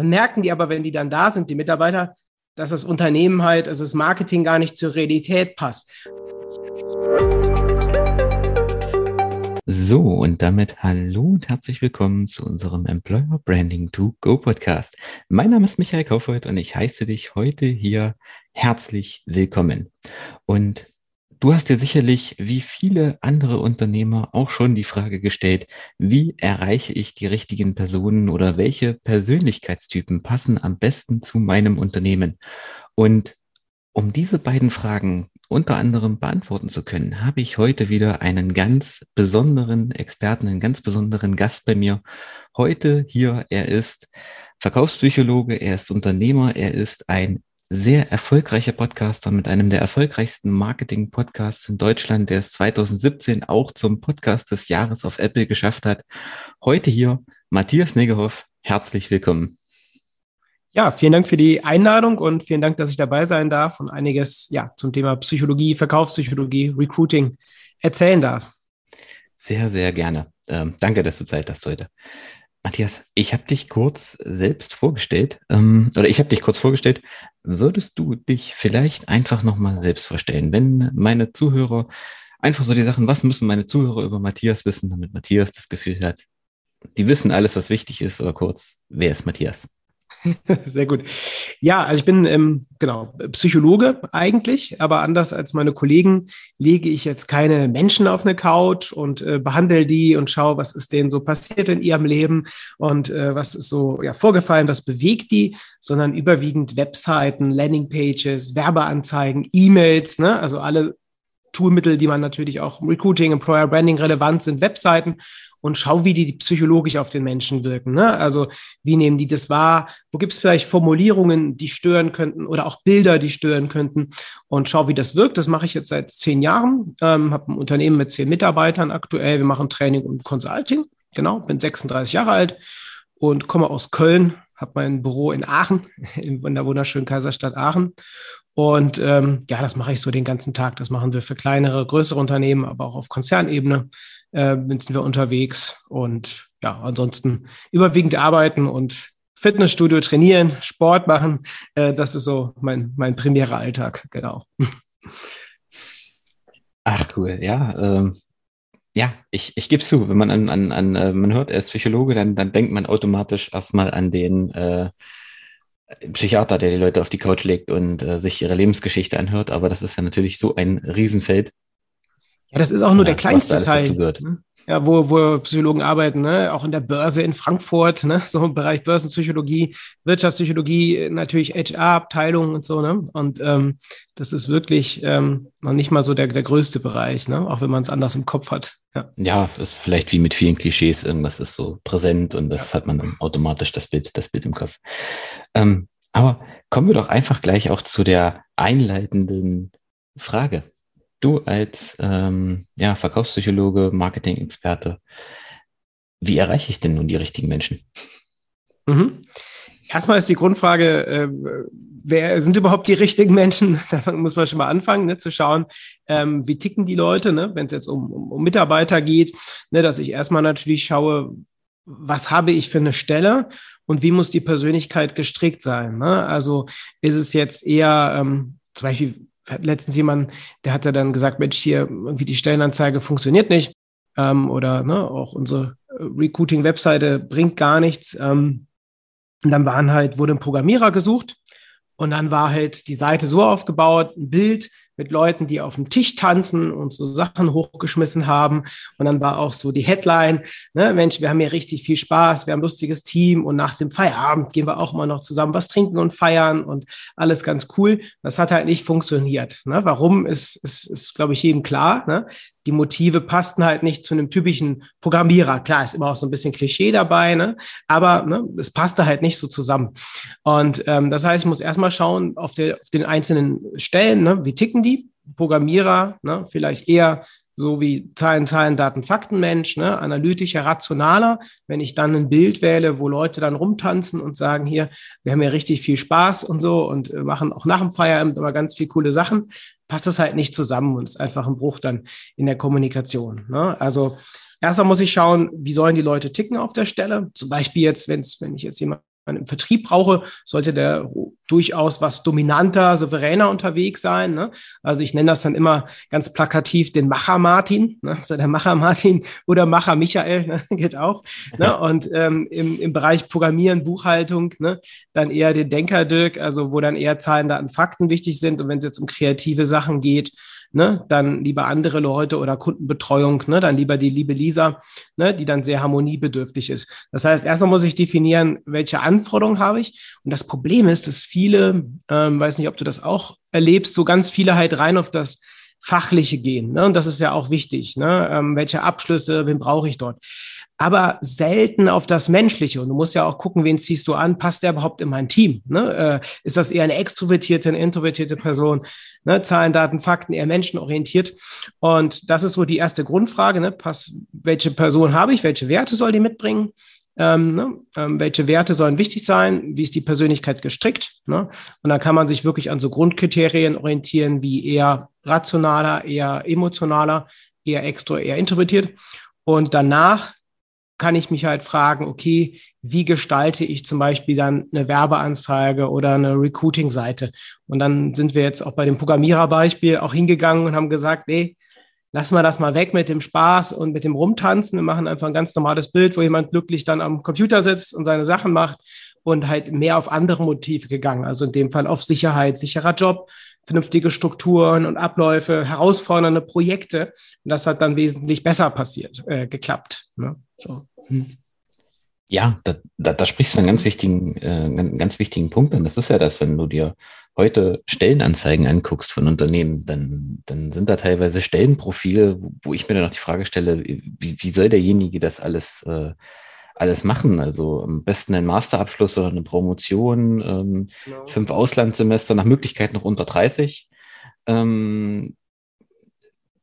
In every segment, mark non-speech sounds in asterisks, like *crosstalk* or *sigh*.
Dann merken die aber, wenn die dann da sind, die Mitarbeiter, dass das Unternehmen halt, also das Marketing gar nicht zur Realität passt. So, und damit hallo und herzlich willkommen zu unserem Employer Branding to Go Podcast. Mein Name ist Michael Kaufhold und ich heiße dich heute hier herzlich willkommen. Und Du hast dir sicherlich wie viele andere Unternehmer auch schon die Frage gestellt, wie erreiche ich die richtigen Personen oder welche Persönlichkeitstypen passen am besten zu meinem Unternehmen? Und um diese beiden Fragen unter anderem beantworten zu können, habe ich heute wieder einen ganz besonderen Experten, einen ganz besonderen Gast bei mir. Heute hier, er ist Verkaufspsychologe, er ist Unternehmer, er ist ein sehr erfolgreicher Podcaster mit einem der erfolgreichsten Marketing-Podcasts in Deutschland, der es 2017 auch zum Podcast des Jahres auf Apple geschafft hat. Heute hier Matthias Negerhoff. Herzlich willkommen. Ja, vielen Dank für die Einladung und vielen Dank, dass ich dabei sein darf und einiges ja, zum Thema Psychologie, Verkaufspsychologie, Recruiting erzählen darf. Sehr, sehr gerne. Ähm, danke, dass du Zeit hast heute. Matthias, ich habe dich kurz selbst vorgestellt, ähm, oder ich habe dich kurz vorgestellt. Würdest du dich vielleicht einfach nochmal selbst vorstellen, wenn meine Zuhörer einfach so die Sachen, was müssen meine Zuhörer über Matthias wissen, damit Matthias das Gefühl hat, die wissen alles, was wichtig ist, aber kurz, wer ist Matthias? *laughs* Sehr gut. Ja, also ich bin ähm, genau Psychologe eigentlich, aber anders als meine Kollegen lege ich jetzt keine Menschen auf eine Couch und äh, behandle die und schaue, was ist denen so passiert in ihrem Leben und äh, was ist so ja, vorgefallen, was bewegt die, sondern überwiegend Webseiten, Landingpages, Werbeanzeigen, E-Mails, ne? also alle Toolmittel, die man natürlich auch im Recruiting, Employer Branding relevant sind, Webseiten und schau, wie die psychologisch auf den Menschen wirken. Ne? Also wie nehmen die das wahr? Wo gibt es vielleicht Formulierungen, die stören könnten oder auch Bilder, die stören könnten? Und schau, wie das wirkt. Das mache ich jetzt seit zehn Jahren. Ähm, habe ein Unternehmen mit zehn Mitarbeitern aktuell. Wir machen Training und Consulting. Genau, bin 36 Jahre alt und komme aus Köln, habe mein Büro in Aachen, *laughs* in der wunderschönen Kaiserstadt Aachen. Und ähm, ja, das mache ich so den ganzen Tag. Das machen wir für kleinere, größere Unternehmen, aber auch auf Konzernebene äh, sind wir unterwegs. Und ja, ansonsten überwiegend arbeiten und Fitnessstudio trainieren, Sport machen. Äh, das ist so mein, mein primärer Alltag, genau. *laughs* Ach cool, ja. Ähm, ja, ich, ich gebe zu, wenn man an, an, an äh, man hört, er ist Psychologe, dann, dann denkt man automatisch erstmal an den äh, Psychiater, der die Leute auf die Couch legt und äh, sich ihre Lebensgeschichte anhört, aber das ist ja natürlich so ein Riesenfeld. Ja, das ist auch nur der kleinste Teil. Ne? Ja, wo, wo Psychologen arbeiten, ne? auch in der Börse in Frankfurt, ne? so im Bereich Börsenpsychologie, Wirtschaftspsychologie, natürlich HR-Abteilung und so. Ne? Und ähm, das ist wirklich ähm, noch nicht mal so der, der größte Bereich, ne? auch wenn man es anders im Kopf hat. Ja. ja, ist vielleicht wie mit vielen Klischees, irgendwas ist so präsent und das ja. hat man dann automatisch das Bild, das Bild im Kopf. Ähm, aber kommen wir doch einfach gleich auch zu der einleitenden Frage. Du als ähm, ja, Verkaufspsychologe, Marketing-Experte, wie erreiche ich denn nun die richtigen Menschen? Mhm. Erstmal ist die Grundfrage, äh, wer sind überhaupt die richtigen Menschen? *laughs* Da muss man schon mal anfangen, ne, zu schauen, ähm, wie ticken die Leute, ne, wenn es jetzt um, um, um Mitarbeiter geht, ne, dass ich erstmal natürlich schaue, was habe ich für eine Stelle und wie muss die Persönlichkeit gestrickt sein. Ne? Also ist es jetzt eher ähm, zum Beispiel hat letztens jemand, der hat ja dann gesagt, Mensch, hier irgendwie die Stellenanzeige funktioniert nicht ähm, oder ne, auch unsere Recruiting-Webseite bringt gar nichts. Ähm, und dann waren halt, wurde ein Programmierer gesucht und dann war halt die Seite so aufgebaut, ein Bild mit Leuten, die auf dem Tisch tanzen und so Sachen hochgeschmissen haben. Und dann war auch so die Headline, ne, Mensch, wir haben hier richtig viel Spaß, wir haben ein lustiges Team und nach dem Feierabend gehen wir auch mal noch zusammen was trinken und feiern und alles ganz cool. Das hat halt nicht funktioniert. Ne? Warum ist, ist, ist glaube ich, jedem klar. Ne? Die Motive passten halt nicht zu einem typischen Programmierer. Klar, ist immer auch so ein bisschen Klischee dabei, ne? aber ne, es passte halt nicht so zusammen. Und ähm, das heißt, ich muss erstmal schauen auf, der, auf den einzelnen Stellen, ne? wie ticken die? Programmierer, ne? vielleicht eher so wie Zahlen, Zahlen, Daten, Fakten Mensch, ne? analytischer, rationaler. Wenn ich dann ein Bild wähle, wo Leute dann rumtanzen und sagen, hier, wir haben ja richtig viel Spaß und so und äh, machen auch nach dem Feierabend immer ganz viel coole Sachen, passt das halt nicht zusammen und ist einfach ein Bruch dann in der Kommunikation. Ne? Also erstmal muss ich schauen, wie sollen die Leute ticken auf der Stelle. Zum Beispiel jetzt, wenn's, wenn ich jetzt jemanden man im Vertrieb brauche, sollte der durchaus was dominanter, souveräner unterwegs sein. Ne? Also ich nenne das dann immer ganz plakativ den Macher Martin, ne? also der Macher Martin oder Macher Michael, ne? *laughs* geht auch. Ne? Und ähm, im, im Bereich Programmieren, Buchhaltung, ne? dann eher den Denker Dirk, also wo dann eher Zahlen, Daten, Fakten wichtig sind. Und wenn es jetzt um kreative Sachen geht, ne, dann lieber andere Leute oder Kundenbetreuung, ne, dann lieber die liebe Lisa, ne, die dann sehr harmoniebedürftig ist. Das heißt, erstmal muss ich definieren, welche Anforderungen habe ich. Und das Problem ist, dass viele, ähm, weiß nicht, ob du das auch erlebst, so ganz viele halt rein auf das Fachliche gehen. Ne? Und das ist ja auch wichtig. Ne? Ähm, welche Abschlüsse, wen brauche ich dort? aber selten auf das Menschliche. Und du musst ja auch gucken, wen ziehst du an, passt der überhaupt in mein Team? Ne? Äh, ist das eher eine extrovertierte, eine introvertierte Person? Ne? Zahlen, Daten, Fakten, eher menschenorientiert. Und das ist so die erste Grundfrage. Ne? Pass, welche Person habe ich? Welche Werte soll die mitbringen? Ähm, ne? ähm, welche Werte sollen wichtig sein? Wie ist die Persönlichkeit gestrickt? Ne? Und dann kann man sich wirklich an so Grundkriterien orientieren, wie eher rationaler, eher emotionaler, eher extro, eher introvertiert. Und danach kann ich mich halt fragen, okay, wie gestalte ich zum Beispiel dann eine Werbeanzeige oder eine Recruiting-Seite? Und dann sind wir jetzt auch bei dem Programmiererbeispiel auch hingegangen und haben gesagt, nee, lass mal das mal weg mit dem Spaß und mit dem Rumtanzen. Wir machen einfach ein ganz normales Bild, wo jemand glücklich dann am Computer sitzt und seine Sachen macht und halt mehr auf andere Motive gegangen. Also in dem Fall auf Sicherheit, sicherer Job, vernünftige Strukturen und Abläufe, herausfordernde Projekte. Und das hat dann wesentlich besser passiert, äh, geklappt. Ne? So. Hm. Ja, da, da, da sprichst du einen ganz wichtigen, äh, einen ganz wichtigen Punkt an. Das ist ja das, wenn du dir heute Stellenanzeigen anguckst von Unternehmen, dann, dann sind da teilweise Stellenprofile, wo ich mir dann auch die Frage stelle, wie, wie soll derjenige das alles, äh, alles machen? Also am besten ein Masterabschluss oder eine Promotion, ähm, genau. fünf Auslandssemester, nach Möglichkeit noch unter 30. Ähm,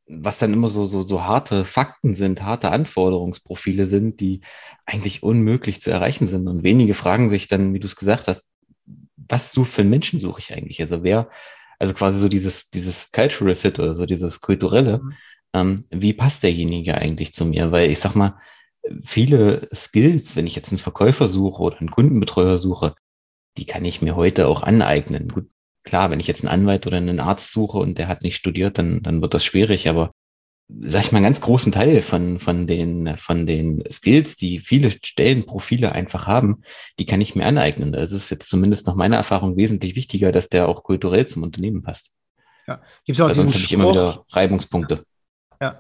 was dann immer so, so, so harte Fakten sind, harte Anforderungsprofile sind, die eigentlich unmöglich zu erreichen sind. Und wenige fragen sich dann, wie du es gesagt hast, was so für einen Menschen suche ich eigentlich? Also wer, also quasi so dieses, dieses Cultural Fit oder so dieses kulturelle, mhm. ähm, wie passt derjenige eigentlich zu mir? Weil ich sag mal, viele Skills, wenn ich jetzt einen Verkäufer suche oder einen Kundenbetreuer suche, die kann ich mir heute auch aneignen. Gut, klar, wenn ich jetzt einen Anwalt oder einen Arzt suche und der hat nicht studiert, dann, dann wird das schwierig, aber sag ich mal, einen ganz großen Teil von, von den, von den Skills, die viele Stellenprofile einfach haben, die kann ich mir aneignen. Das ist jetzt zumindest nach meiner Erfahrung wesentlich wichtiger, dass der auch kulturell zum Unternehmen passt. Ja, gibt es auch Weil sonst habe ich immer wieder Reibungspunkte. Ja,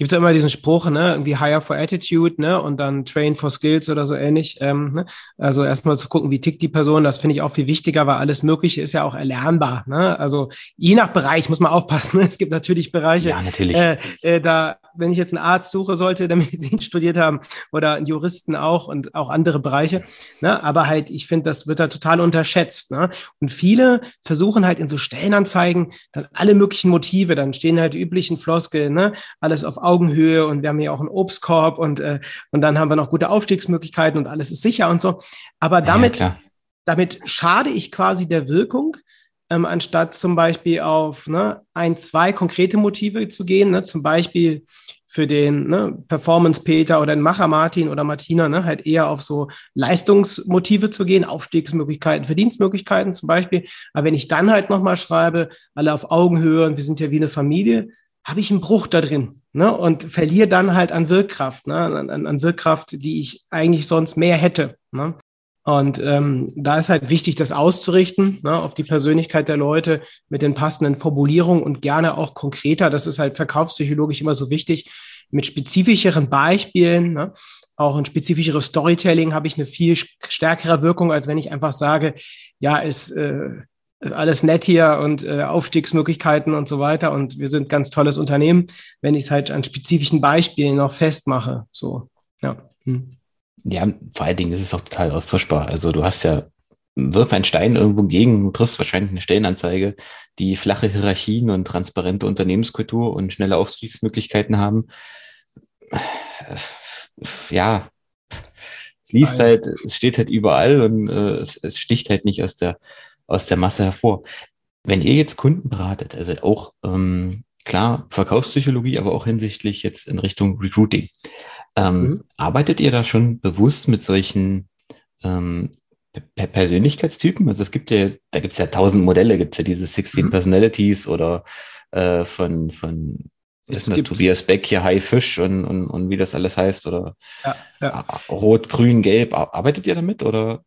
gibt es ja immer diesen Spruch, ne, irgendwie hire for attitude, ne, und dann train for skills oder so ähnlich. Ähm, ne? Also erstmal zu gucken, wie tickt die Person, das finde ich auch viel wichtiger, weil alles Mögliche ist ja auch erlernbar. Ne? Also je nach Bereich muss man aufpassen. Ne? Es gibt natürlich Bereiche, ja, natürlich. Äh, äh, da, wenn ich jetzt einen Arzt suche, sollte, *laughs* der Medizin studiert haben oder einen Juristen auch und auch andere Bereiche. Ne? Aber halt, ich finde, das wird da total unterschätzt. Ne? Und viele versuchen halt in so Stellenanzeigen dann alle möglichen Motive, dann stehen halt die üblichen Floskeln, ne? alles auf Augenhöhe und wir haben hier auch einen Obstkorb und, äh, und dann haben wir noch gute Aufstiegsmöglichkeiten und alles ist sicher und so. Aber damit, ja, damit schade ich quasi der Wirkung, ähm, anstatt zum Beispiel auf ne, ein, zwei konkrete Motive zu gehen, ne, zum Beispiel für den ne, Performance-Peter oder den Macher Martin oder Martina, ne, halt eher auf so Leistungsmotive zu gehen, Aufstiegsmöglichkeiten, Verdienstmöglichkeiten zum Beispiel. Aber wenn ich dann halt nochmal schreibe, alle auf Augenhöhe und wir sind ja wie eine Familie, habe ich einen Bruch da drin ne? und verliere dann halt an Wirkkraft, ne? an, an Wirkkraft, die ich eigentlich sonst mehr hätte. Ne? Und ähm, da ist halt wichtig, das auszurichten ne, auf die Persönlichkeit der Leute mit den passenden Formulierungen und gerne auch konkreter. Das ist halt verkaufspsychologisch immer so wichtig. Mit spezifischeren Beispielen, ne, auch ein spezifischeres Storytelling habe ich eine viel stärkere Wirkung, als wenn ich einfach sage, ja, ist äh, alles nett hier und äh, Aufstiegsmöglichkeiten und so weiter und wir sind ganz tolles Unternehmen, wenn ich es halt an spezifischen Beispielen noch festmache. So, ja. Hm. Ja, vor allen Dingen ist es auch total austauschbar. Also du hast ja, wirf einen Stein irgendwo gegen, du triffst wahrscheinlich eine Stellenanzeige, die flache Hierarchien und transparente Unternehmenskultur und schnelle Aufstiegsmöglichkeiten haben. Ja, es liest halt, es steht halt überall und äh, es, es sticht halt nicht aus der aus der Masse hervor. Wenn ihr jetzt Kunden beratet, also auch ähm, klar Verkaufspsychologie, aber auch hinsichtlich jetzt in Richtung Recruiting, ähm, mhm. arbeitet ihr da schon bewusst mit solchen ähm, Persönlichkeitstypen? Also es gibt ja, da gibt es ja tausend Modelle, gibt es ja diese 16 mhm. Personalities oder äh, von, von ist das Tobias Beck hier High Fish und, und, und wie das alles heißt? Oder ja, ja. Rot, Grün, Gelb. Arbeitet ihr damit oder?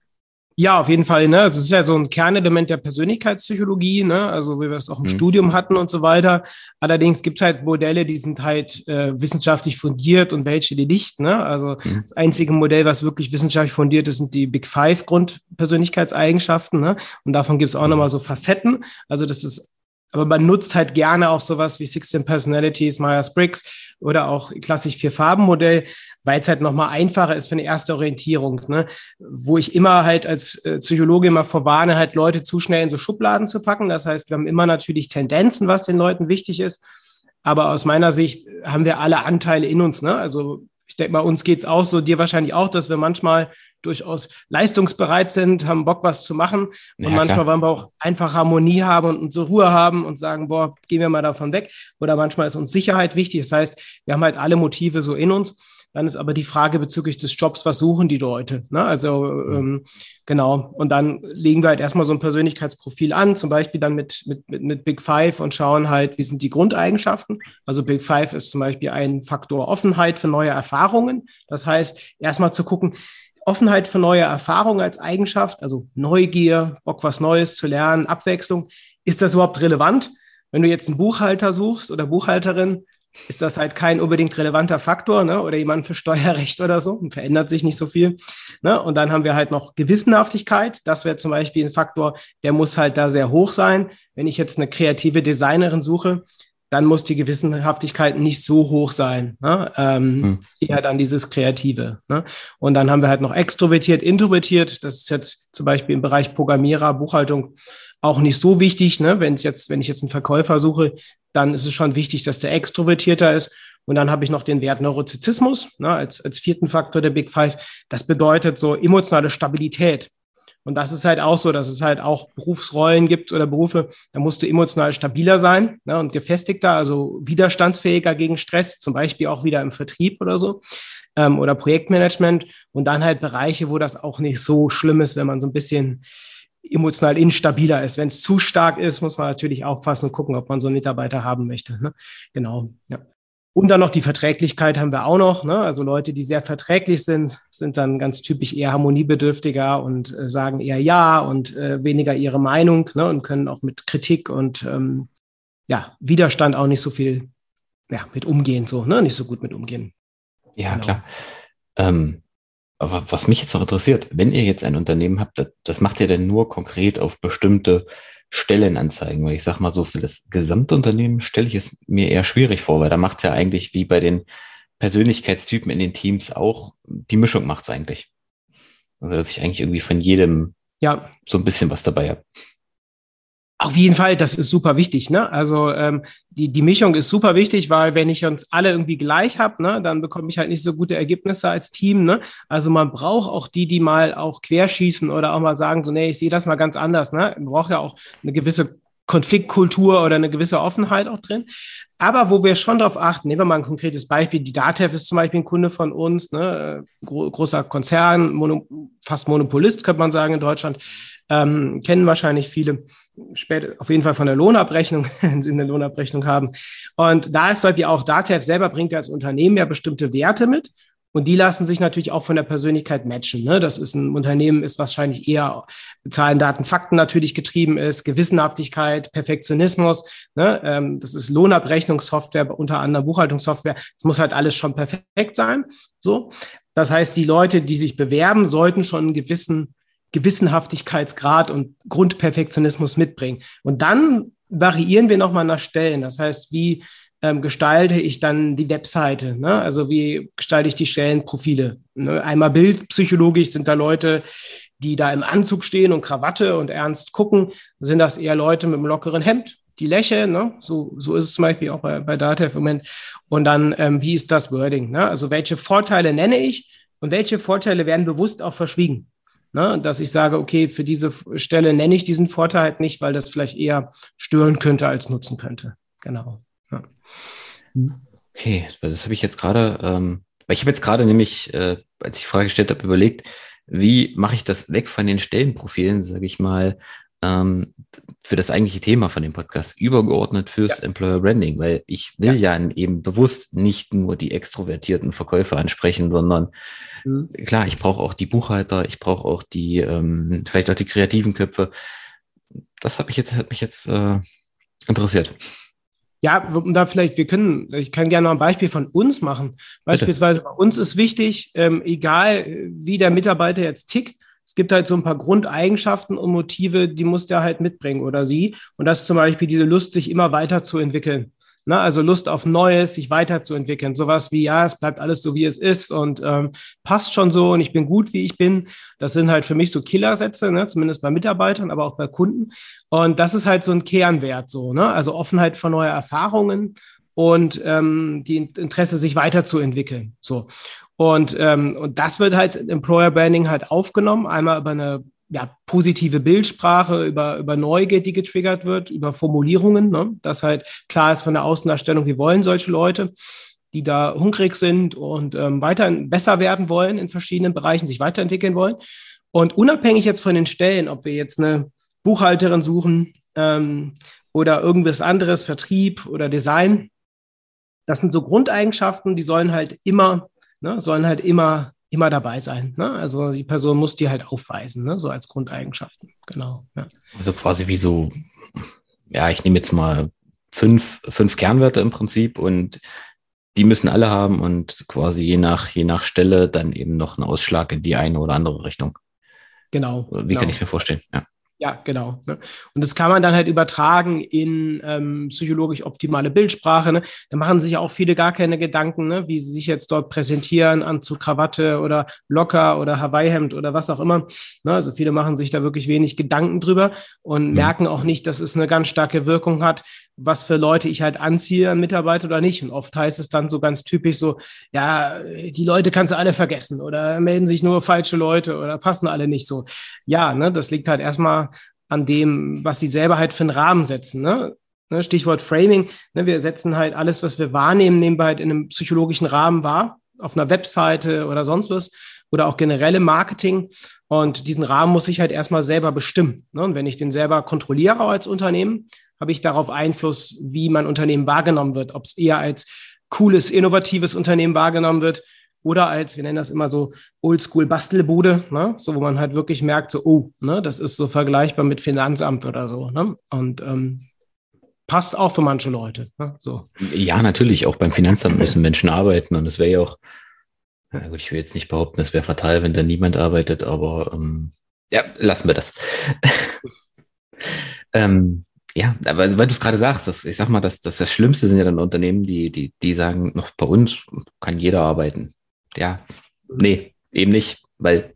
Ja, auf jeden Fall. Ne? Also es ist ja so ein Kernelement der Persönlichkeitspsychologie, ne? also wie wir es auch im mhm. Studium hatten und so weiter. Allerdings gibt es halt Modelle, die sind halt äh, wissenschaftlich fundiert und welche die nicht. Ne? Also mhm. das einzige Modell, was wirklich wissenschaftlich fundiert ist, sind die Big Five Grundpersönlichkeitseigenschaften. Ne? Und davon gibt es auch mhm. nochmal so Facetten. Also das ist aber man nutzt halt gerne auch sowas wie 16 Personalities, Myers-Briggs oder auch klassisch Vier-Farben-Modell, weil es halt nochmal einfacher ist für eine erste Orientierung. Ne? Wo ich immer halt als äh, Psychologe immer vorwarne, halt Leute zu schnell in so Schubladen zu packen. Das heißt, wir haben immer natürlich Tendenzen, was den Leuten wichtig ist. Aber aus meiner Sicht haben wir alle Anteile in uns. Ne? Also ich denke mal, uns geht's auch so, dir wahrscheinlich auch, dass wir manchmal durchaus leistungsbereit sind, haben Bock, was zu machen. Und ja, manchmal klar. wollen wir auch einfach Harmonie haben und, und so Ruhe haben und sagen, boah, gehen wir mal davon weg. Oder manchmal ist uns Sicherheit wichtig. Das heißt, wir haben halt alle Motive so in uns. Dann ist aber die Frage bezüglich des Jobs, was suchen die Leute? Ne? Also ähm, genau. Und dann legen wir halt erstmal so ein Persönlichkeitsprofil an, zum Beispiel dann mit, mit, mit, mit Big Five und schauen halt, wie sind die Grundeigenschaften. Also Big Five ist zum Beispiel ein Faktor Offenheit für neue Erfahrungen. Das heißt, erstmal zu gucken, Offenheit für neue Erfahrungen als Eigenschaft, also Neugier, Bock was Neues zu lernen, Abwechslung. Ist das überhaupt relevant? Wenn du jetzt einen Buchhalter suchst oder Buchhalterin, ist das halt kein unbedingt relevanter Faktor, ne? oder jemand für Steuerrecht oder so, verändert sich nicht so viel. Ne? Und dann haben wir halt noch Gewissenhaftigkeit. Das wäre zum Beispiel ein Faktor, der muss halt da sehr hoch sein. Wenn ich jetzt eine kreative Designerin suche, dann muss die Gewissenhaftigkeit nicht so hoch sein. Ne? Ähm, hm. Eher dann dieses Kreative. Ne? Und dann haben wir halt noch extrovertiert, introvertiert. Das ist jetzt zum Beispiel im Bereich Programmierer, Buchhaltung auch nicht so wichtig. Ne? Wenn jetzt, wenn ich jetzt einen Verkäufer suche, dann ist es schon wichtig, dass der extrovertierter ist. Und dann habe ich noch den Wert Neurotizismus ne, als, als vierten Faktor der Big Five. Das bedeutet so emotionale Stabilität. Und das ist halt auch so, dass es halt auch Berufsrollen gibt oder Berufe, da musst du emotional stabiler sein ne, und gefestigter, also widerstandsfähiger gegen Stress, zum Beispiel auch wieder im Vertrieb oder so ähm, oder Projektmanagement. Und dann halt Bereiche, wo das auch nicht so schlimm ist, wenn man so ein bisschen emotional instabiler ist. Wenn es zu stark ist, muss man natürlich aufpassen und gucken, ob man so einen Mitarbeiter haben möchte. Ne? Genau. Ja. Und dann noch die Verträglichkeit haben wir auch noch. Ne? Also Leute, die sehr verträglich sind, sind dann ganz typisch eher harmoniebedürftiger und äh, sagen eher Ja und äh, weniger ihre Meinung ne? und können auch mit Kritik und ähm, ja, Widerstand auch nicht so viel ja, mit umgehen, so, ne? nicht so gut mit umgehen. Ja, genau. klar. Ähm, aber was mich jetzt noch interessiert, wenn ihr jetzt ein Unternehmen habt, das, das macht ihr denn nur konkret auf bestimmte Stellenanzeigen? Weil ich sag mal so, für das Gesamtunternehmen stelle ich es mir eher schwierig vor, weil da macht es ja eigentlich wie bei den Persönlichkeitstypen in den Teams auch, die Mischung macht es eigentlich. Also, dass ich eigentlich irgendwie von jedem ja. so ein bisschen was dabei habe. Auf jeden Fall, das ist super wichtig. Ne? Also ähm, die, die Mischung ist super wichtig, weil wenn ich uns alle irgendwie gleich habe, ne, dann bekomme ich halt nicht so gute Ergebnisse als Team. Ne? Also man braucht auch die, die mal auch querschießen oder auch mal sagen, so, nee, ich sehe das mal ganz anders. Ne? Man braucht ja auch eine gewisse Konfliktkultur oder eine gewisse Offenheit auch drin. Aber wo wir schon darauf achten, nehmen wir mal ein konkretes Beispiel. Die Datev ist zum Beispiel ein Kunde von uns, ne? Gro großer Konzern, Mono fast Monopolist, könnte man sagen in Deutschland. Ähm, kennen wahrscheinlich viele später, auf jeden Fall von der Lohnabrechnung, *laughs* wenn sie eine Lohnabrechnung haben. Und da ist zum Beispiel auch Datev selber bringt ja als Unternehmen ja bestimmte Werte mit. Und die lassen sich natürlich auch von der Persönlichkeit matchen. Ne? Das ist ein Unternehmen, ist wahrscheinlich eher Zahlen, Daten, Fakten natürlich getrieben ist, Gewissenhaftigkeit, Perfektionismus. Ne? Ähm, das ist Lohnabrechnungssoftware, unter anderem Buchhaltungssoftware. Es muss halt alles schon perfekt sein. So. Das heißt, die Leute, die sich bewerben, sollten schon einen gewissen Gewissenhaftigkeitsgrad und Grundperfektionismus mitbringen. Und dann variieren wir nochmal nach Stellen. Das heißt, wie ähm, gestalte ich dann die Webseite? Ne? Also wie gestalte ich die Stellenprofile? Ne? Einmal bildpsychologisch sind da Leute, die da im Anzug stehen und Krawatte und ernst gucken. Sind das eher Leute mit einem lockeren Hemd, die lächeln? Ne? So, so ist es zum Beispiel auch bei, bei Data im Moment. Und dann, ähm, wie ist das Wording? Ne? Also welche Vorteile nenne ich und welche Vorteile werden bewusst auch verschwiegen? Ne, dass ich sage, okay, für diese Stelle nenne ich diesen Vorteil halt nicht, weil das vielleicht eher stören könnte als nutzen könnte. Genau. Ja. Okay, das habe ich jetzt gerade, ähm, weil ich habe jetzt gerade nämlich, äh, als ich die Frage gestellt habe, überlegt, wie mache ich das weg von den Stellenprofilen, sage ich mal, ähm, für das eigentliche Thema von dem Podcast, übergeordnet fürs ja. Employer Branding, weil ich will ja. ja. eben bewusst nicht nur die extrovertierten Verkäufer ansprechen, sondern mhm. klar, ich brauche auch die Buchhalter, ich brauche auch die, ähm, vielleicht auch die kreativen Köpfe. Das hat mich jetzt, hat mich jetzt äh, interessiert. Ja, da vielleicht, wir können, ich kann gerne noch ein Beispiel von uns machen. Beispielsweise Bitte. bei uns ist wichtig, ähm, egal wie der Mitarbeiter jetzt tickt, es gibt halt so ein paar Grundeigenschaften und Motive, die muss der halt mitbringen oder sie. Und das ist zum Beispiel diese Lust, sich immer weiterzuentwickeln. Ne? Also Lust auf Neues, sich weiterzuentwickeln. Sowas wie, ja, es bleibt alles so, wie es ist und ähm, passt schon so und ich bin gut, wie ich bin. Das sind halt für mich so Killersätze, ne? zumindest bei Mitarbeitern, aber auch bei Kunden. Und das ist halt so ein Kernwert so. Ne? Also Offenheit für neue Erfahrungen und ähm, die Interesse, sich weiterzuentwickeln. So. Und, ähm, und das wird halt im Employer Branding halt aufgenommen, einmal über eine ja, positive Bildsprache, über, über Neugier, die getriggert wird, über Formulierungen, ne? dass halt klar ist von der Außendarstellung, wir wollen solche Leute, die da hungrig sind und ähm, weiter besser werden wollen in verschiedenen Bereichen, sich weiterentwickeln wollen. Und unabhängig jetzt von den Stellen, ob wir jetzt eine Buchhalterin suchen ähm, oder irgendwas anderes, Vertrieb oder Design, das sind so Grundeigenschaften, die sollen halt immer, ne, sollen halt immer immer dabei sein. Ne? Also die Person muss die halt aufweisen, ne? so als Grundeigenschaften. Genau. Ja. Also quasi wie so, ja, ich nehme jetzt mal fünf, fünf Kernwerte im Prinzip und die müssen alle haben und quasi je nach, je nach Stelle dann eben noch einen Ausschlag in die eine oder andere Richtung. Genau. Wie genau. kann ich mir vorstellen? Ja. Ja, genau. Ne? Und das kann man dann halt übertragen in ähm, psychologisch optimale Bildsprache. Ne? Da machen sich auch viele gar keine Gedanken, ne? wie sie sich jetzt dort präsentieren, Anzug, Krawatte oder locker oder Hawaii-Hemd oder was auch immer. Ne? Also viele machen sich da wirklich wenig Gedanken drüber und mhm. merken auch nicht, dass es eine ganz starke Wirkung hat, was für Leute ich halt anziehe an Mitarbeiter oder nicht. Und oft heißt es dann so ganz typisch so, ja, die Leute kannst du alle vergessen oder melden sich nur falsche Leute oder passen alle nicht so. Ja, ne, das liegt halt erstmal an dem, was sie selber halt für einen Rahmen setzen. Ne? ne Stichwort Framing. Ne, wir setzen halt alles, was wir wahrnehmen, nehmen wir halt in einem psychologischen Rahmen wahr, auf einer Webseite oder sonst was oder auch generell im Marketing. Und diesen Rahmen muss ich halt erstmal selber bestimmen. Ne? Und wenn ich den selber kontrolliere als Unternehmen, habe ich darauf Einfluss, wie mein Unternehmen wahrgenommen wird, ob es eher als cooles, innovatives Unternehmen wahrgenommen wird oder als, wir nennen das immer so Oldschool-Bastelbude, ne? so wo man halt wirklich merkt, so, oh, ne, das ist so vergleichbar mit Finanzamt oder so. Ne? Und ähm, passt auch für manche Leute. Ne? So. Ja, natürlich, auch beim Finanzamt müssen Menschen arbeiten und es wäre ja auch, na gut, ich will jetzt nicht behaupten, es wäre fatal, wenn da niemand arbeitet, aber ähm, ja, lassen wir das. *laughs* ähm, ja, aber weil du es gerade sagst, das, ich sag mal, das, das, das Schlimmste sind ja dann Unternehmen, die, die, die sagen, noch bei uns kann jeder arbeiten. Ja, nee, eben nicht. Weil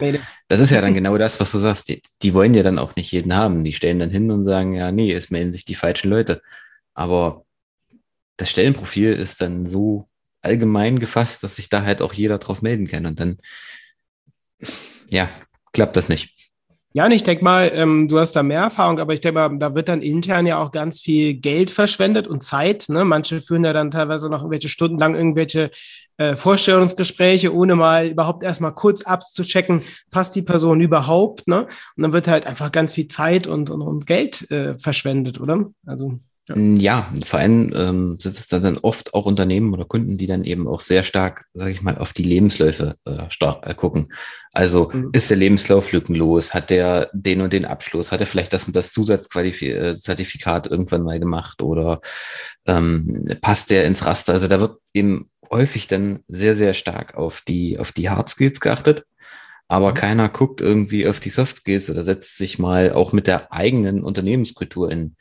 das ist ja dann genau das, was du sagst. Die, die wollen ja dann auch nicht jeden haben. Die stellen dann hin und sagen, ja, nee, es melden sich die falschen Leute. Aber das Stellenprofil ist dann so allgemein gefasst, dass sich da halt auch jeder drauf melden kann. Und dann, ja, klappt das nicht. Ja, und ich denke mal, ähm, du hast da mehr Erfahrung, aber ich denke mal, da wird dann intern ja auch ganz viel Geld verschwendet und Zeit. Ne? Manche führen ja dann teilweise noch irgendwelche Stunden lang irgendwelche äh, Vorstellungsgespräche, ohne mal überhaupt erstmal kurz abzuchecken, passt die Person überhaupt. Ne? Und dann wird halt einfach ganz viel Zeit und, und, und Geld äh, verschwendet, oder? Also. Ja. Mm, ja, vor allem ähm, sind es dann oft auch Unternehmen oder Kunden, die dann eben auch sehr stark, sage ich mal, auf die Lebensläufe äh, stark, äh, gucken. Also mhm. ist der Lebenslauf lückenlos? Hat der den und den Abschluss? Hat er vielleicht das und das Zusatzzertifikat irgendwann mal gemacht? Oder ähm, passt der ins Raster? Also da wird eben häufig dann sehr, sehr stark auf die, auf die Hard Skills geachtet. Aber mhm. keiner guckt irgendwie auf die Soft Skills oder setzt sich mal auch mit der eigenen Unternehmenskultur in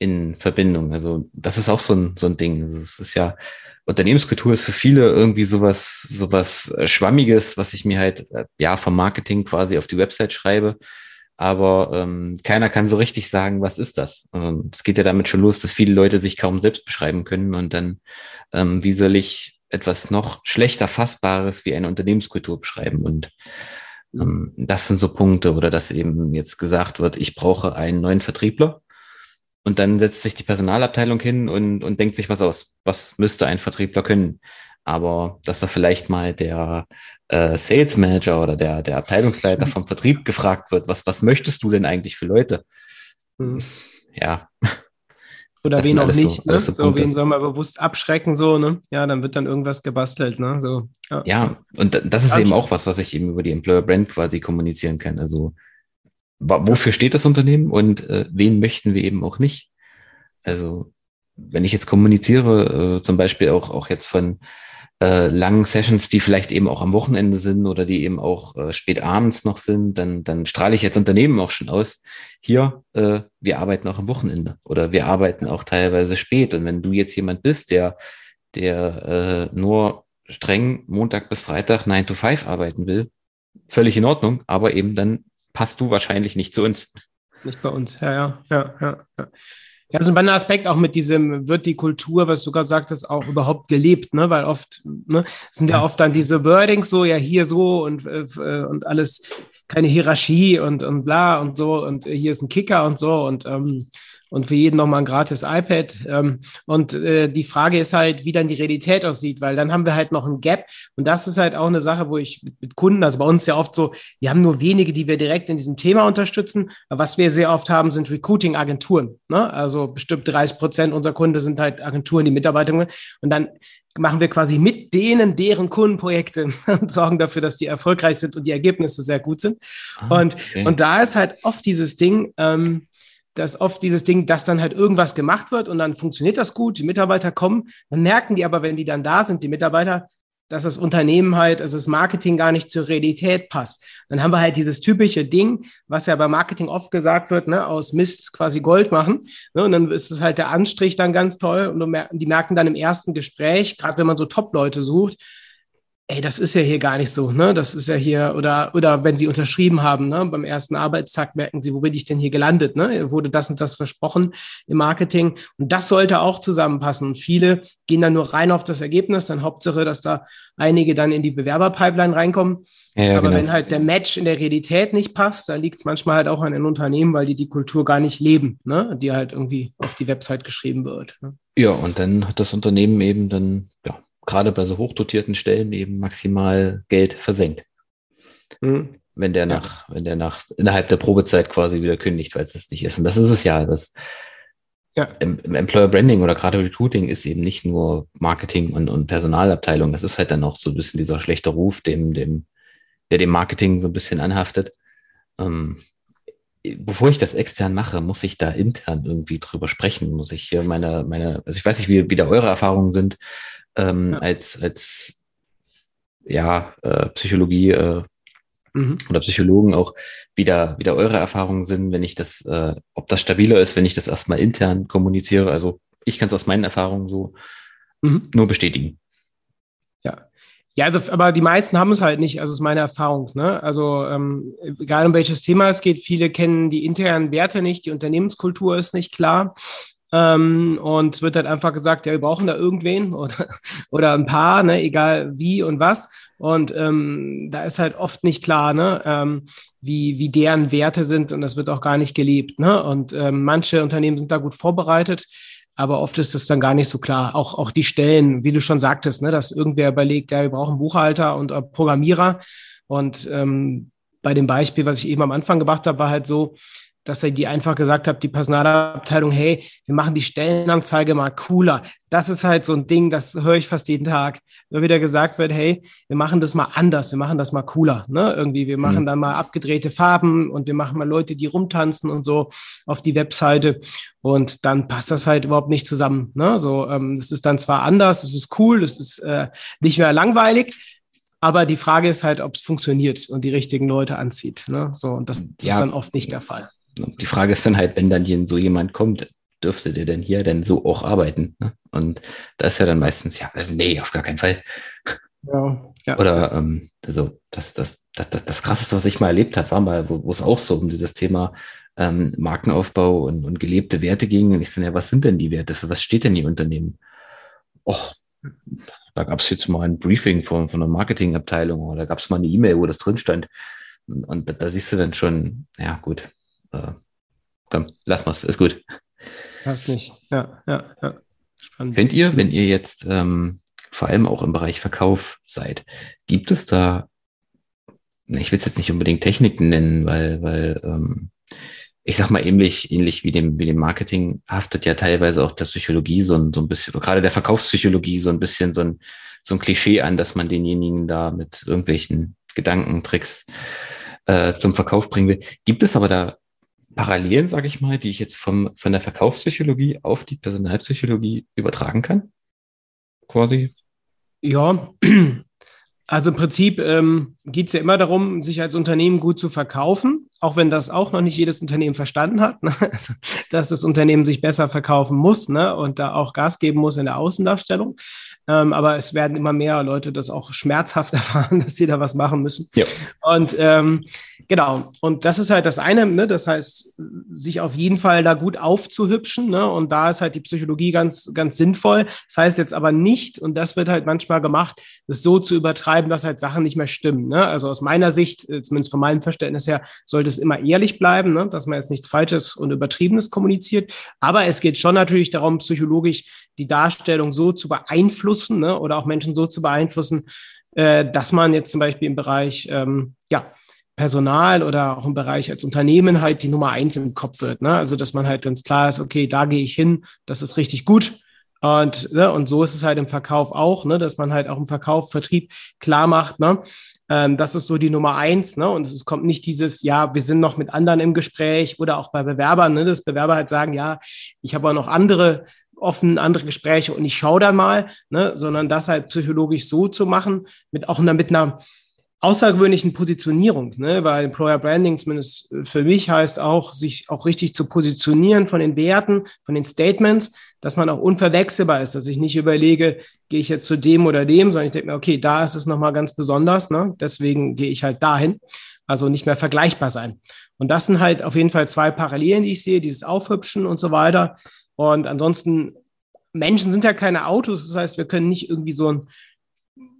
in Verbindung. Also das ist auch so ein, so ein Ding. Also es ist ja, Unternehmenskultur ist für viele irgendwie sowas, sowas äh, Schwammiges, was ich mir halt, äh, ja, vom Marketing quasi auf die Website schreibe. Aber ähm, keiner kann so richtig sagen, was ist das? Ähm, es geht ja damit schon los, dass viele Leute sich kaum selbst beschreiben können. Und dann, ähm, wie soll ich etwas noch schlechter Fassbares wie eine Unternehmenskultur beschreiben? Und ähm, das sind so Punkte, oder dass eben jetzt gesagt wird, ich brauche einen neuen Vertriebler und dann setzt sich die Personalabteilung hin und, und denkt sich was aus. Was müsste ein Vertriebler können? aber dass da vielleicht mal der äh, Sales Manager oder der, der Abteilungsleiter vom Vertrieb gefragt wird, was, was möchtest du denn eigentlich für Leute? Mhm. Ja. *laughs* Oder wen auch nicht, so, ne? So, so wen soll man bewusst abschrecken, so, ne? Ja, dann wird dann irgendwas gebastelt, ne? So, ja. ja, und das ist eben auch was, was ich eben über die Employer Brand quasi kommunizieren kann. Also, wofür steht das Unternehmen und äh, wen möchten wir eben auch nicht? Also, wenn ich jetzt kommuniziere, äh, zum Beispiel auch, auch jetzt von äh, langen Sessions, die vielleicht eben auch am Wochenende sind oder die eben auch äh, spät abends noch sind, dann, dann strahle ich jetzt Unternehmen auch schon aus. Hier, äh, wir arbeiten auch am Wochenende oder wir arbeiten auch teilweise spät. Und wenn du jetzt jemand bist, der, der äh, nur streng Montag bis Freitag 9 to 5 arbeiten will, völlig in Ordnung, aber eben dann passt du wahrscheinlich nicht zu uns. Nicht bei uns, ja, ja, ja, ja. ja. Ja, so ein spannender Aspekt auch mit diesem, wird die Kultur, was du gerade sagtest, auch überhaupt gelebt, ne? Weil oft, ne, sind ja oft dann diese Wordings so, ja, hier so und, äh, und alles, keine Hierarchie und, und bla und so und hier ist ein Kicker und so und ähm, und für jeden nochmal ein gratis iPad. Ähm, und äh, die Frage ist halt, wie dann die Realität aussieht, weil dann haben wir halt noch ein Gap. Und das ist halt auch eine Sache, wo ich mit, mit Kunden, also bei uns ja oft so, wir haben nur wenige, die wir direkt in diesem Thema unterstützen. Aber was wir sehr oft haben, sind Recruiting-Agenturen. Ne? Also bestimmt 30 Prozent unserer Kunden sind halt Agenturen, die Mitarbeiter. Und dann machen wir quasi mit denen deren Kundenprojekte *laughs* und sorgen dafür, dass die erfolgreich sind und die Ergebnisse sehr gut sind. Ah, und, okay. und da ist halt oft dieses Ding, ähm, dass oft dieses Ding, dass dann halt irgendwas gemacht wird und dann funktioniert das gut, die Mitarbeiter kommen, dann merken die aber, wenn die dann da sind, die Mitarbeiter, dass das Unternehmen halt, also das Marketing gar nicht zur Realität passt. Dann haben wir halt dieses typische Ding, was ja beim Marketing oft gesagt wird, ne, aus Mist quasi Gold machen. Ne, und dann ist es halt der Anstrich dann ganz toll und die merken dann im ersten Gespräch, gerade wenn man so Top-Leute sucht, ey, das ist ja hier gar nicht so, ne? Das ist ja hier, oder, oder wenn sie unterschrieben haben, ne? Beim ersten Arbeitstag merken sie, wo bin ich denn hier gelandet, ne? Wurde das und das versprochen im Marketing. Und das sollte auch zusammenpassen. Und viele gehen dann nur rein auf das Ergebnis, dann Hauptsache, dass da einige dann in die Bewerberpipeline reinkommen. Ja, Aber genau. wenn halt der Match in der Realität nicht passt, dann liegt es manchmal halt auch an den Unternehmen, weil die die Kultur gar nicht leben, ne? Die halt irgendwie auf die Website geschrieben wird. Ne? Ja, und dann hat das Unternehmen eben dann, ja, gerade bei so hochdotierten Stellen eben maximal Geld versenkt. Mhm. Wenn der nach, ja. wenn der nach innerhalb der Probezeit quasi wieder kündigt, weil es das nicht ist. Und das ist es ja. Das ja. Im, im, Employer Branding oder gerade Recruiting ist eben nicht nur Marketing und, und Personalabteilung. Das ist halt dann auch so ein bisschen dieser schlechte Ruf, dem, dem, der dem Marketing so ein bisschen anhaftet. Ähm, bevor ich das extern mache, muss ich da intern irgendwie drüber sprechen. Muss ich hier meine, meine, also ich weiß nicht, wie, wie da eure Erfahrungen sind, ähm, ja. als, als ja, äh, Psychologie äh, mhm. oder Psychologen auch wieder, wieder eure Erfahrungen sind, wenn ich das, äh, ob das stabiler ist, wenn ich das erstmal intern kommuniziere. Also ich kann es aus meinen Erfahrungen so mhm. nur bestätigen. Ja. Ja, also, aber die meisten haben es halt nicht, also ist meine Erfahrung. Ne? Also, ähm, egal um welches Thema es geht, viele kennen die internen Werte nicht, die Unternehmenskultur ist nicht klar. Ähm, und es wird halt einfach gesagt, ja, wir brauchen da irgendwen *laughs* oder, oder ein paar, ne, egal wie und was. Und ähm, da ist halt oft nicht klar, ne, ähm, wie, wie deren Werte sind und das wird auch gar nicht gelebt. Ne? Und ähm, manche Unternehmen sind da gut vorbereitet, aber oft ist das dann gar nicht so klar. Auch, auch die Stellen, wie du schon sagtest, ne, dass irgendwer überlegt, ja, wir brauchen Buchhalter und äh, Programmierer. Und ähm, bei dem Beispiel, was ich eben am Anfang gebracht habe, war halt so, dass er die einfach gesagt hat, die Personalabteilung, hey, wir machen die Stellenanzeige mal cooler. Das ist halt so ein Ding, das höre ich fast jeden Tag. Immer wieder gesagt wird, hey, wir machen das mal anders, wir machen das mal cooler. Ne? Irgendwie, wir machen mhm. dann mal abgedrehte Farben und wir machen mal Leute, die rumtanzen und so auf die Webseite. Und dann passt das halt überhaupt nicht zusammen. Ne? So, ähm, das ist dann zwar anders, es ist cool, es ist äh, nicht mehr langweilig, aber die Frage ist halt, ob es funktioniert und die richtigen Leute anzieht. Ne? So, und das, das ja. ist dann oft nicht der Fall. Die Frage ist dann halt, wenn dann hier so jemand kommt, dürfte der denn hier denn so auch arbeiten? Ne? Und da ist ja dann meistens, ja, nee, auf gar keinen Fall. Ja, ja. Oder ähm, also das, das, das, das, das Krasseste, was ich mal erlebt habe, war mal, wo, es auch so um dieses Thema ähm, Markenaufbau und, und gelebte Werte ging. Und ich so, ja, was sind denn die Werte? Für was steht denn die Unternehmen? Och, da gab es jetzt mal ein Briefing von, von einer Marketingabteilung oder da gab es mal eine E-Mail, wo das drin stand. Und, und da, da siehst du dann schon, ja gut, äh, komm, lass mal's, ist gut. Passt nicht. Ja, ja, ja. Spannend. Könnt ihr, wenn ihr jetzt ähm, vor allem auch im Bereich Verkauf seid. Gibt es da, ich will es jetzt nicht unbedingt Techniken nennen, weil, weil ähm, ich sag mal, ähnlich, ähnlich wie dem, wie dem Marketing haftet ja teilweise auch der Psychologie so ein, so ein bisschen, gerade der Verkaufspsychologie so ein bisschen so ein, so ein Klischee an, dass man denjenigen da mit irgendwelchen Gedanken, Tricks äh, zum Verkauf bringen will. Gibt es aber da Parallelen, sage ich mal, die ich jetzt vom, von der Verkaufspsychologie auf die Personalpsychologie übertragen kann? Quasi. Ja, *clears throat* also im Prinzip ähm, geht es ja immer darum, sich als Unternehmen gut zu verkaufen, auch wenn das auch noch nicht jedes Unternehmen verstanden hat, ne? *laughs* also, dass das Unternehmen sich besser verkaufen muss ne? und da auch Gas geben muss in der Außendarstellung. Ähm, aber es werden immer mehr Leute das auch schmerzhaft *laughs* erfahren, dass sie da was machen müssen. Ja. Und ähm, genau, und das ist halt das eine, ne? das heißt, sich auf jeden Fall da gut aufzuhübschen. Ne? Und da ist halt die Psychologie ganz, ganz sinnvoll. Das heißt jetzt aber nicht, und das wird halt manchmal gemacht, das so zu übertreiben, dass halt Sachen nicht mehr stimmen. Ne? Also aus meiner Sicht, äh, zumindest von meinem Verständnis her, sollte es immer ehrlich bleiben, ne? dass man jetzt nichts Falsches und Übertriebenes kommuniziert. Aber es geht schon natürlich darum, psychologisch die Darstellung so zu beeinflussen ne, oder auch Menschen so zu beeinflussen, äh, dass man jetzt zum Beispiel im Bereich ähm, ja, Personal oder auch im Bereich als Unternehmen halt die Nummer eins im Kopf wird. Ne? Also dass man halt ganz klar ist, okay, da gehe ich hin, das ist richtig gut. Und, ne, und so ist es halt im Verkauf auch, ne, dass man halt auch im Verkauf, Vertrieb klar macht, ne, ähm, das ist so die Nummer eins, ne? Und es kommt nicht dieses, ja, wir sind noch mit anderen im Gespräch oder auch bei Bewerbern, ne, dass Bewerber halt sagen, ja, ich habe auch noch andere offen andere Gespräche und ich schaue da mal, ne, sondern das halt psychologisch so zu machen, mit auch einer, mit einer außergewöhnlichen Positionierung, ne, weil Employer Branding zumindest für mich heißt auch, sich auch richtig zu positionieren von den Werten, von den Statements, dass man auch unverwechselbar ist, dass ich nicht überlege, gehe ich jetzt zu dem oder dem, sondern ich denke mir, okay, da ist es nochmal ganz besonders, ne, deswegen gehe ich halt dahin, also nicht mehr vergleichbar sein. Und das sind halt auf jeden Fall zwei Parallelen, die ich sehe, dieses Aufhübschen und so weiter. Und ansonsten, Menschen sind ja keine Autos, das heißt, wir können nicht irgendwie so ein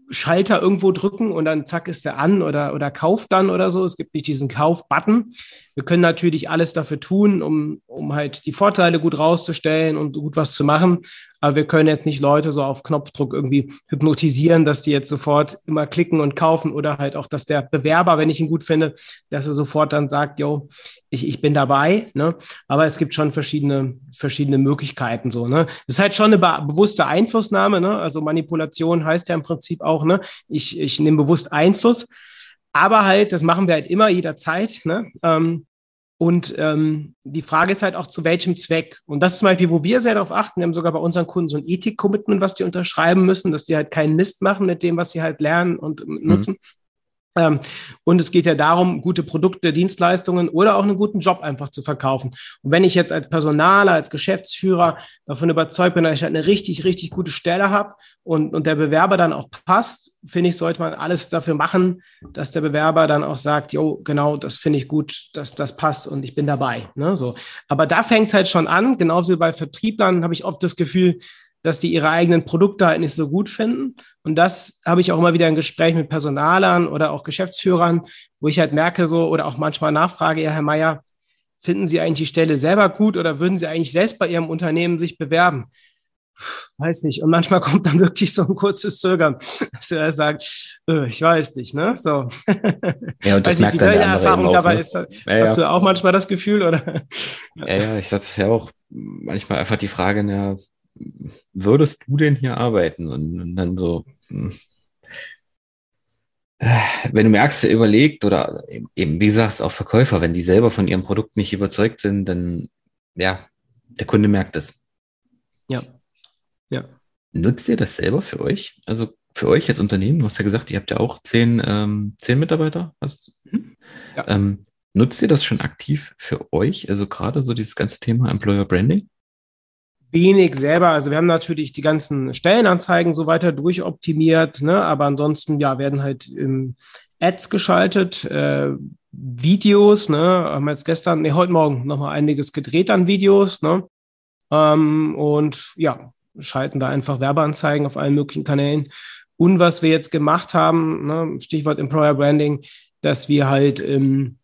Schalter irgendwo drücken und dann zack ist der an oder, oder kauft dann oder so. Es gibt nicht diesen Kauf-Button. Wir können natürlich alles dafür tun, um, um halt die Vorteile gut rauszustellen und gut was zu machen. Aber wir können jetzt nicht Leute so auf Knopfdruck irgendwie hypnotisieren, dass die jetzt sofort immer klicken und kaufen oder halt auch, dass der Bewerber, wenn ich ihn gut finde, dass er sofort dann sagt, yo, ich, ich bin dabei. Ne? Aber es gibt schon verschiedene, verschiedene Möglichkeiten so. Ne? Das ist halt schon eine be bewusste Einflussnahme. Ne? Also Manipulation heißt ja im Prinzip auch, ne? ich, ich nehme bewusst Einfluss. Aber halt, das machen wir halt immer jederzeit. Ne? Ähm, und ähm, die Frage ist halt auch, zu welchem Zweck. Und das ist zum Beispiel, wo wir sehr darauf achten. Wir haben sogar bei unseren Kunden so ein Ethik-Commitment, was die unterschreiben müssen, dass die halt keinen Mist machen mit dem, was sie halt lernen und nutzen. Mhm. Ähm, und es geht ja darum, gute Produkte, Dienstleistungen oder auch einen guten Job einfach zu verkaufen. Und wenn ich jetzt als Personaler, als Geschäftsführer davon überzeugt bin, dass ich halt eine richtig, richtig gute Stelle habe und, und der Bewerber dann auch passt, finde ich, sollte man alles dafür machen, dass der Bewerber dann auch sagt, jo, genau, das finde ich gut, dass das passt und ich bin dabei. Ne, so. Aber da fängt es halt schon an, genauso wie bei Vertrieblern habe ich oft das Gefühl, dass die ihre eigenen Produkte halt nicht so gut finden. Und das habe ich auch immer wieder in Gesprächen mit Personalern oder auch Geschäftsführern, wo ich halt merke so oder auch manchmal nachfrage, ja, Herr Meier, finden Sie eigentlich die Stelle selber gut oder würden Sie eigentlich selbst bei Ihrem Unternehmen sich bewerben? Weiß nicht. Und manchmal *laughs* kommt dann wirklich so ein kurzes Zögern, dass er sagt, äh, ich weiß nicht, ne? So. *laughs* Ja, und das weiß merkt nicht, wie deine Erfahrung auch, dabei ne? ist. Hast ja, du auch manchmal das Gefühl, oder? Ja, ja, ich sage es ja auch manchmal einfach die Frage, na, würdest du denn hier arbeiten? Und, und dann so, hm. wenn du merkst, er überlegt oder eben, wie gesagt, auch Verkäufer, wenn die selber von ihrem Produkt nicht überzeugt sind, dann, ja, der Kunde merkt es. Ja. Ja. Nutzt ihr das selber für euch? Also für euch als Unternehmen, du hast ja gesagt, ihr habt ja auch zehn, ähm, zehn Mitarbeiter. Hast, mhm. ja. ähm, nutzt ihr das schon aktiv für euch? Also gerade so dieses ganze Thema Employer Branding? Wenig selber. Also wir haben natürlich die ganzen Stellenanzeigen so weiter durchoptimiert, ne? aber ansonsten ja werden halt im Ads geschaltet, äh, Videos, ne? Haben jetzt gestern, nee, heute Morgen nochmal einiges gedreht an Videos, ne? Ähm, und ja, schalten da einfach Werbeanzeigen auf allen möglichen Kanälen. Und was wir jetzt gemacht haben, ne? Stichwort Employer Branding, dass wir halt ähm,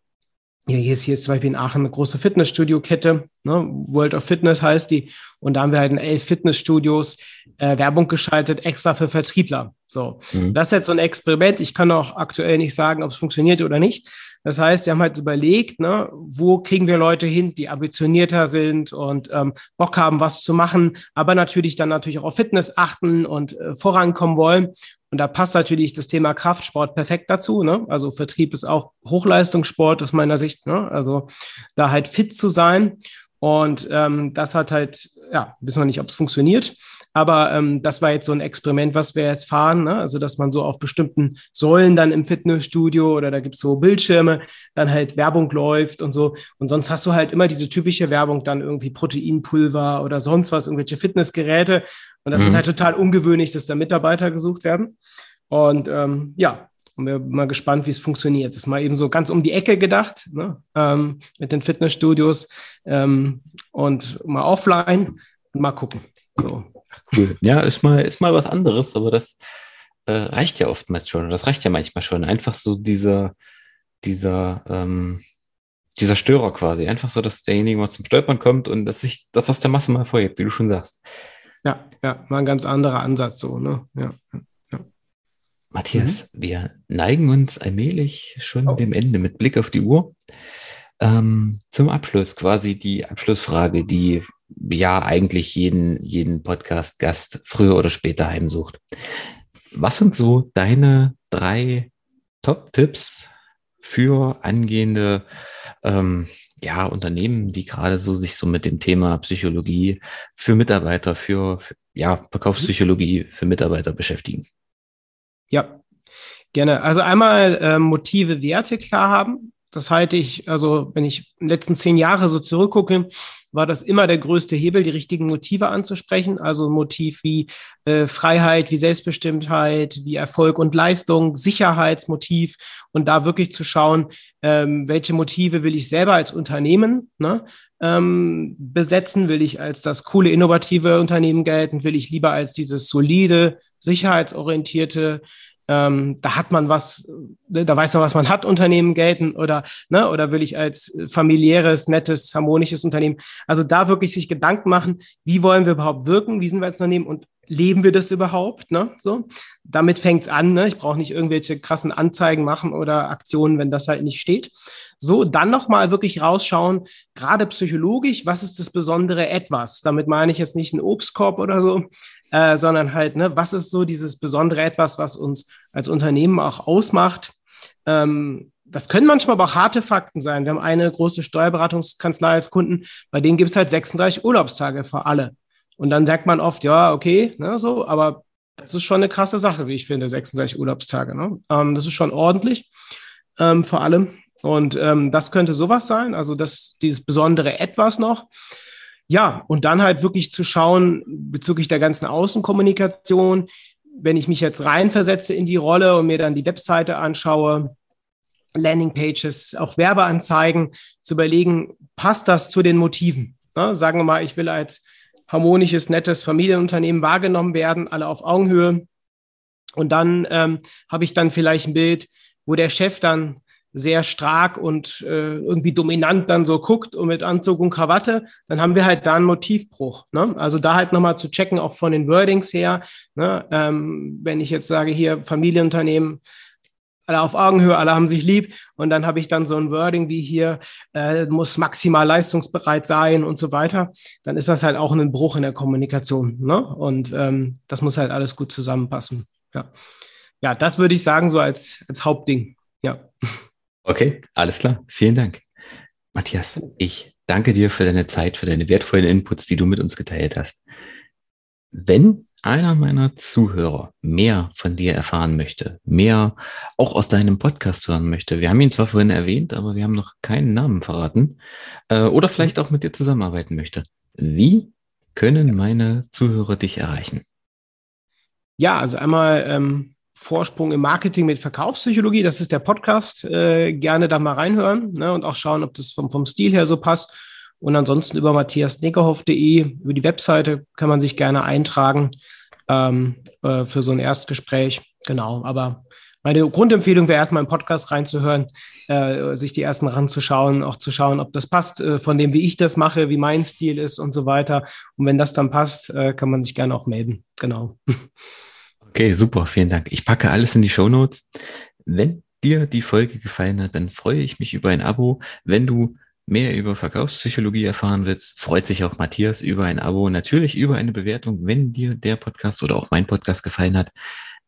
hier, hier ist hier ist zum Beispiel in Aachen eine große Fitnessstudio-Kette, ne? World of Fitness heißt die. Und da haben wir halt in elf Fitnessstudios äh, Werbung geschaltet, extra für Vertriebler. So, mhm. das ist jetzt so ein Experiment. Ich kann auch aktuell nicht sagen, ob es funktioniert oder nicht. Das heißt, wir haben halt überlegt, ne, wo kriegen wir Leute hin, die ambitionierter sind und ähm, Bock haben, was zu machen, aber natürlich dann natürlich auch auf Fitness achten und äh, vorankommen wollen. Und da passt natürlich das Thema Kraftsport perfekt dazu. Ne? Also Vertrieb ist auch Hochleistungssport aus meiner Sicht. Ne? Also da halt fit zu sein. Und ähm, das hat halt, ja, wissen wir nicht, ob es funktioniert. Aber ähm, das war jetzt so ein Experiment, was wir jetzt fahren. Ne? Also, dass man so auf bestimmten Säulen dann im Fitnessstudio oder da gibt es so Bildschirme, dann halt Werbung läuft und so. Und sonst hast du halt immer diese typische Werbung, dann irgendwie Proteinpulver oder sonst was, irgendwelche Fitnessgeräte. Und das mhm. ist halt total ungewöhnlich, dass da Mitarbeiter gesucht werden. Und ähm, ja, und wir sind mal gespannt, wie es funktioniert. Das ist mal eben so ganz um die Ecke gedacht ne? ähm, mit den Fitnessstudios ähm, und mal offline und mal gucken. So. Cool. Ja, ist mal, ist mal was anderes, aber das äh, reicht ja oftmals schon. Das reicht ja manchmal schon. Einfach so dieser, dieser, ähm, dieser Störer quasi. Einfach so, dass derjenige mal zum Stolpern kommt und dass sich das aus der Masse mal vorhebt, wie du schon sagst. Ja, ja, mal ein ganz anderer Ansatz so, ne? Ja. Matthias, mhm. wir neigen uns allmählich schon oh. dem Ende mit Blick auf die Uhr. Ähm, zum Abschluss quasi die Abschlussfrage, die ja eigentlich jeden, jeden Podcast-Gast früher oder später heimsucht. Was sind so deine drei Top-Tipps für angehende ähm, ja, Unternehmen, die gerade so sich so mit dem Thema Psychologie für Mitarbeiter, für, für ja, Verkaufspsychologie für Mitarbeiter beschäftigen? Ja, gerne. Also einmal äh, Motive, Werte klar haben. Das halte ich, also wenn ich in den letzten zehn Jahre so zurückgucke, war das immer der größte Hebel, die richtigen Motive anzusprechen. Also Motiv wie äh, Freiheit, wie Selbstbestimmtheit, wie Erfolg und Leistung, Sicherheitsmotiv und da wirklich zu schauen, ähm, welche Motive will ich selber als Unternehmen ne, ähm, besetzen? Will ich als das coole, innovative Unternehmen gelten? Will ich lieber als dieses solide, sicherheitsorientierte, ähm, da hat man was, ne, da weiß man, was man hat, Unternehmen gelten oder, ne, oder will ich als familiäres, nettes, harmonisches Unternehmen. Also da wirklich sich Gedanken machen, wie wollen wir überhaupt wirken, wie sind wir als Unternehmen und leben wir das überhaupt? Ne? So, damit fängt's an. Ne? Ich brauche nicht irgendwelche krassen Anzeigen machen oder Aktionen, wenn das halt nicht steht. So, dann nochmal wirklich rausschauen, gerade psychologisch, was ist das besondere Etwas? Damit meine ich jetzt nicht einen Obstkorb oder so, äh, sondern halt, ne, was ist so dieses besondere Etwas, was uns als Unternehmen auch ausmacht? Ähm, das können manchmal aber auch harte Fakten sein. Wir haben eine große Steuerberatungskanzlei als Kunden, bei denen gibt es halt 36 Urlaubstage für alle. Und dann sagt man oft, ja, okay, ne, so, aber das ist schon eine krasse Sache, wie ich finde, 36 Urlaubstage. Ne? Ähm, das ist schon ordentlich ähm, vor allem. Und ähm, das könnte sowas sein, also das, dieses besondere Etwas noch. Ja, und dann halt wirklich zu schauen bezüglich der ganzen Außenkommunikation, wenn ich mich jetzt reinversetze in die Rolle und mir dann die Webseite anschaue, Landingpages, auch Werbeanzeigen, zu überlegen, passt das zu den Motiven? Ne? Sagen wir mal, ich will als harmonisches, nettes Familienunternehmen wahrgenommen werden, alle auf Augenhöhe. Und dann ähm, habe ich dann vielleicht ein Bild, wo der Chef dann sehr stark und äh, irgendwie dominant dann so guckt und mit Anzug und Krawatte, dann haben wir halt da einen Motivbruch. Ne? Also da halt nochmal zu checken, auch von den Wordings her. Ne? Ähm, wenn ich jetzt sage, hier Familienunternehmen, alle auf Augenhöhe, alle haben sich lieb und dann habe ich dann so ein Wording wie hier, äh, muss maximal leistungsbereit sein und so weiter, dann ist das halt auch ein Bruch in der Kommunikation. Ne? Und ähm, das muss halt alles gut zusammenpassen. Ja, ja das würde ich sagen, so als, als Hauptding. Ja. Okay, alles klar. Vielen Dank. Matthias, ich danke dir für deine Zeit, für deine wertvollen Inputs, die du mit uns geteilt hast. Wenn einer meiner Zuhörer mehr von dir erfahren möchte, mehr auch aus deinem Podcast hören möchte, wir haben ihn zwar vorhin erwähnt, aber wir haben noch keinen Namen verraten, äh, oder vielleicht auch mit dir zusammenarbeiten möchte, wie können meine Zuhörer dich erreichen? Ja, also einmal ähm, Vorsprung im Marketing mit Verkaufspsychologie. Das ist der Podcast. Äh, gerne da mal reinhören ne, und auch schauen, ob das vom, vom Stil her so passt. Und ansonsten über matthiasnickerhoff.de, über die Webseite kann man sich gerne eintragen ähm, äh, für so ein Erstgespräch. Genau, aber meine Grundempfehlung wäre erstmal im Podcast reinzuhören, äh, sich die ersten ranzuschauen, auch zu schauen, ob das passt äh, von dem, wie ich das mache, wie mein Stil ist und so weiter. Und wenn das dann passt, äh, kann man sich gerne auch melden. Genau. *laughs* Okay, super, vielen Dank. Ich packe alles in die Show Notes. Wenn dir die Folge gefallen hat, dann freue ich mich über ein Abo. Wenn du mehr über Verkaufspsychologie erfahren willst, freut sich auch Matthias über ein Abo, natürlich über eine Bewertung, wenn dir der Podcast oder auch mein Podcast gefallen hat.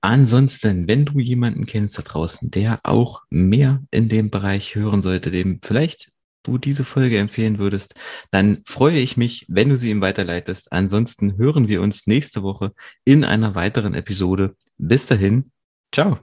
Ansonsten, wenn du jemanden kennst da draußen, der auch mehr in dem Bereich hören sollte, dem vielleicht du diese Folge empfehlen würdest, dann freue ich mich, wenn du sie ihm weiterleitest. Ansonsten hören wir uns nächste Woche in einer weiteren Episode. Bis dahin, ciao.